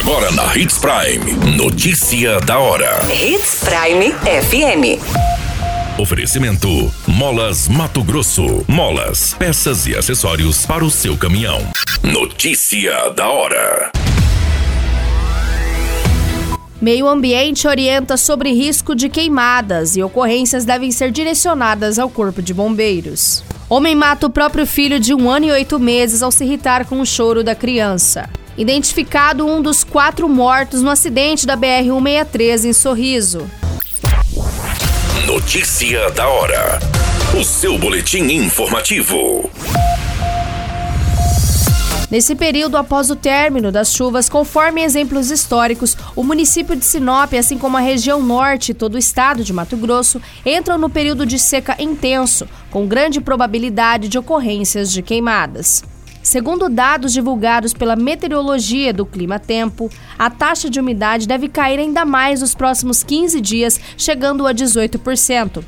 Agora na Hits Prime. Notícia da hora. Hits Prime FM. Oferecimento: Molas Mato Grosso. Molas, peças e acessórios para o seu caminhão. Notícia da hora. Meio Ambiente orienta sobre risco de queimadas e ocorrências devem ser direcionadas ao Corpo de Bombeiros. Homem mata o próprio filho de um ano e oito meses ao se irritar com o choro da criança. Identificado um dos quatro mortos no acidente da BR-163 em Sorriso. Notícia da hora. O seu boletim informativo. Nesse período, após o término das chuvas, conforme exemplos históricos, o município de Sinop, assim como a região norte e todo o estado de Mato Grosso, entram no período de seca intenso, com grande probabilidade de ocorrências de queimadas. Segundo dados divulgados pela Meteorologia do Clima Tempo, a taxa de umidade deve cair ainda mais nos próximos 15 dias, chegando a 18%.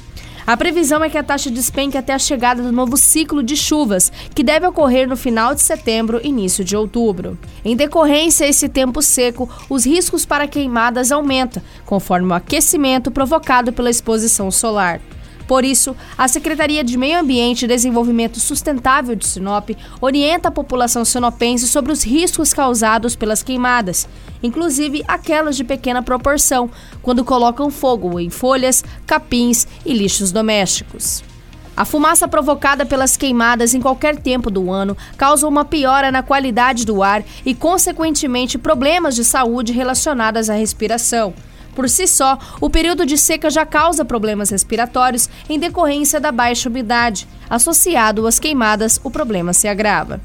A previsão é que a taxa despenque até a chegada do novo ciclo de chuvas, que deve ocorrer no final de setembro e início de outubro. Em decorrência a esse tempo seco, os riscos para queimadas aumentam, conforme o aquecimento provocado pela exposição solar. Por isso, a Secretaria de Meio Ambiente e Desenvolvimento Sustentável de Sinop orienta a população sinopense sobre os riscos causados pelas queimadas, inclusive aquelas de pequena proporção, quando colocam fogo em folhas, capins e lixos domésticos. A fumaça provocada pelas queimadas em qualquer tempo do ano causa uma piora na qualidade do ar e, consequentemente, problemas de saúde relacionados à respiração. Por si só, o período de seca já causa problemas respiratórios em decorrência da baixa umidade. Associado às queimadas, o problema se agrava.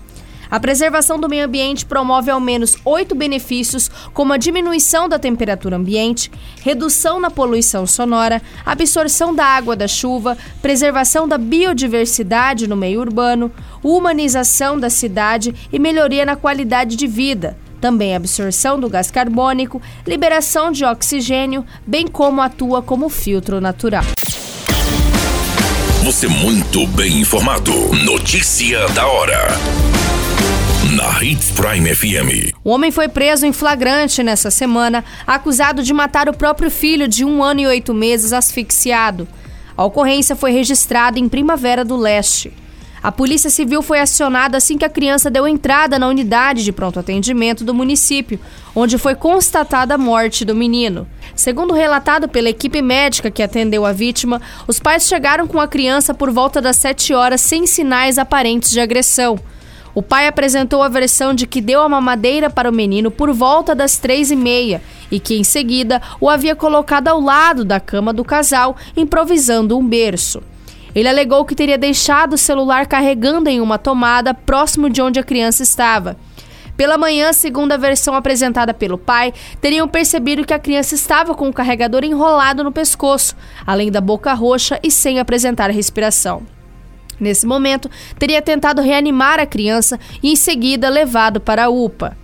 A preservação do meio ambiente promove ao menos oito benefícios, como a diminuição da temperatura ambiente, redução na poluição sonora, absorção da água da chuva, preservação da biodiversidade no meio urbano, humanização da cidade e melhoria na qualidade de vida também absorção do gás carbônico, liberação de oxigênio, bem como atua como filtro natural. Você muito bem informado. Notícia da hora. Na Hits Prime FM. O homem foi preso em flagrante nessa semana, acusado de matar o próprio filho de um ano e oito meses asfixiado. A ocorrência foi registrada em Primavera do Leste. A Polícia Civil foi acionada assim que a criança deu entrada na unidade de pronto atendimento do município, onde foi constatada a morte do menino. Segundo relatado pela equipe médica que atendeu a vítima, os pais chegaram com a criança por volta das 7 horas sem sinais aparentes de agressão. O pai apresentou a versão de que deu a mamadeira para o menino por volta das três e meia e que, em seguida, o havia colocado ao lado da cama do casal, improvisando um berço. Ele alegou que teria deixado o celular carregando em uma tomada próximo de onde a criança estava. Pela manhã, segundo a versão apresentada pelo pai, teriam percebido que a criança estava com o carregador enrolado no pescoço, além da boca roxa e sem apresentar respiração. Nesse momento, teria tentado reanimar a criança e, em seguida, levado para a UPA.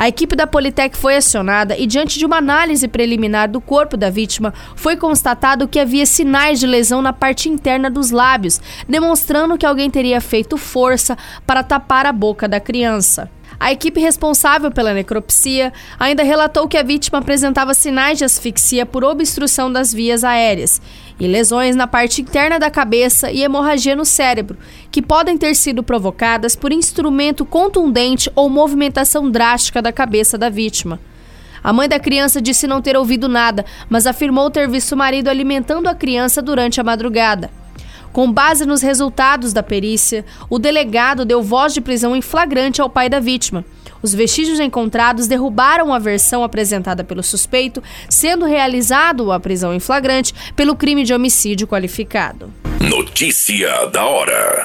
A equipe da Politec foi acionada e, diante de uma análise preliminar do corpo da vítima, foi constatado que havia sinais de lesão na parte interna dos lábios, demonstrando que alguém teria feito força para tapar a boca da criança. A equipe responsável pela necropsia ainda relatou que a vítima apresentava sinais de asfixia por obstrução das vias aéreas e lesões na parte interna da cabeça e hemorragia no cérebro, que podem ter sido provocadas por instrumento contundente ou movimentação drástica da cabeça da vítima. A mãe da criança disse não ter ouvido nada, mas afirmou ter visto o marido alimentando a criança durante a madrugada. Com base nos resultados da perícia, o delegado deu voz de prisão em flagrante ao pai da vítima. Os vestígios encontrados derrubaram a versão apresentada pelo suspeito, sendo realizado a prisão em flagrante pelo crime de homicídio qualificado. Notícia da hora.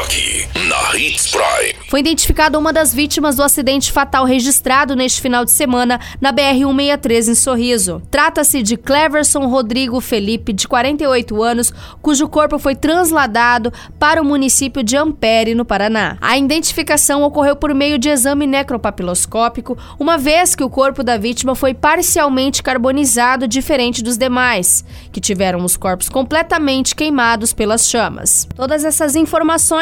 Aqui, na Hits Prime. Foi identificada uma das vítimas do acidente fatal registrado neste final de semana na BR-163 em Sorriso. Trata-se de Cleverson Rodrigo Felipe, de 48 anos, cujo corpo foi transladado para o município de Ampere, no Paraná. A identificação ocorreu por meio de exame necropapiloscópico, uma vez que o corpo da vítima foi parcialmente carbonizado, diferente dos demais, que tiveram os corpos completamente queimados pelas chamas. Todas essas informações